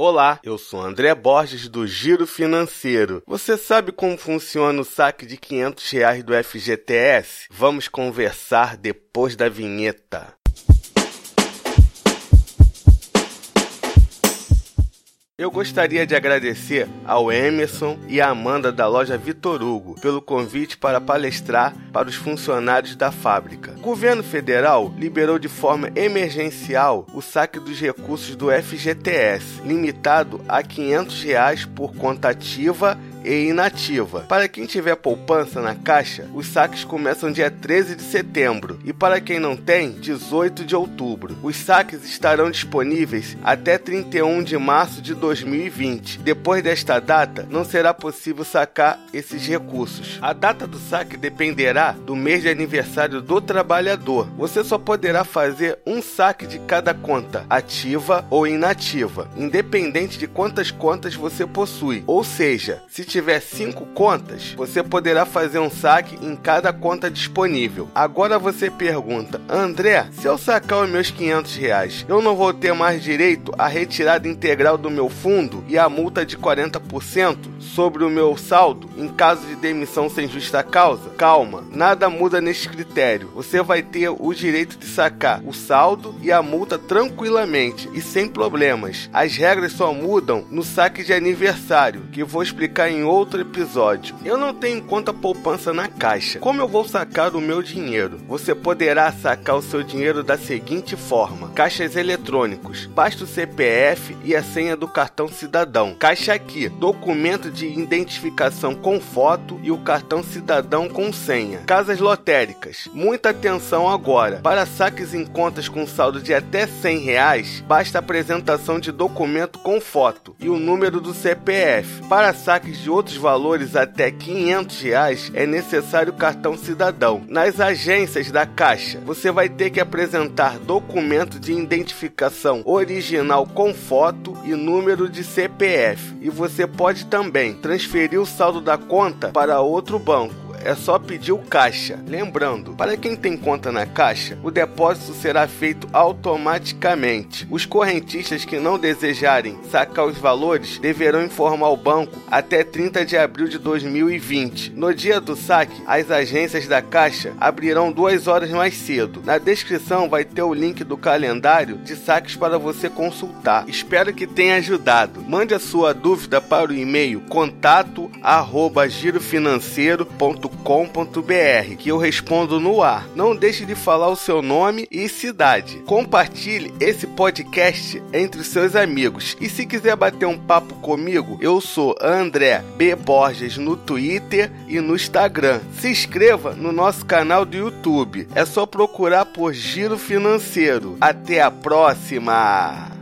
Olá, eu sou André Borges do Giro Financeiro. Você sabe como funciona o saque de 500 reais do FGTS? Vamos conversar depois da vinheta. Eu gostaria de agradecer ao Emerson e à Amanda da loja Vitor Hugo pelo convite para palestrar para os funcionários da fábrica. O governo federal liberou de forma emergencial o saque dos recursos do FGTS, limitado a 500 reais por conta ativa e inativa. Para quem tiver poupança na caixa, os saques começam dia 13 de setembro e para quem não tem, 18 de outubro. Os saques estarão disponíveis até 31 de março de 2020. Depois desta data, não será possível sacar esses recursos. A data do saque dependerá do mês de aniversário do trabalhador. Você só poderá fazer um saque de cada conta, ativa ou inativa, independente de quantas contas você possui. Ou seja, se tiver cinco contas, você poderá fazer um saque em cada conta disponível. Agora você pergunta, André, se eu sacar os meus 500 reais, eu não vou ter mais direito à retirada integral do meu fundo e a multa de 40% sobre o meu saldo em caso de demissão sem justa causa? Calma, nada muda neste critério. Você vai ter o direito de sacar o saldo e a multa tranquilamente e sem problemas. As regras só mudam no saque de aniversário, que vou explicar em outro episódio. Eu não tenho conta poupança na caixa. Como eu vou sacar o meu dinheiro? Você poderá sacar o seu dinheiro da seguinte forma: caixas eletrônicos. Basta o CPF e a senha do cartão cidadão. Caixa aqui, documento de identificação com foto e o cartão cidadão com senha. Casas lotéricas. Muita atenção agora. Para saques em contas com saldo de até 100 reais, basta apresentação de documento com foto e o número do CPF. Para saques de outros valores até 500 reais, é necessário cartão cidadão. Nas agências da Caixa, você vai ter que apresentar documento de identificação original com foto e número de CPF. E você pode também transferir o saldo da conta para outro banco é só pedir o caixa. Lembrando, para quem tem conta na caixa, o depósito será feito automaticamente. Os correntistas que não desejarem sacar os valores deverão informar o banco até 30 de abril de 2020. No dia do saque, as agências da caixa abrirão duas horas mais cedo. Na descrição vai ter o link do calendário de saques para você consultar. Espero que tenha ajudado. Mande a sua dúvida para o e-mail contato@girofinanceiro.com com.br que eu respondo no ar. Não deixe de falar o seu nome e cidade. Compartilhe esse podcast entre seus amigos. E se quiser bater um papo comigo, eu sou André B. Borges no Twitter e no Instagram. Se inscreva no nosso canal do YouTube. É só procurar por Giro Financeiro. Até a próxima!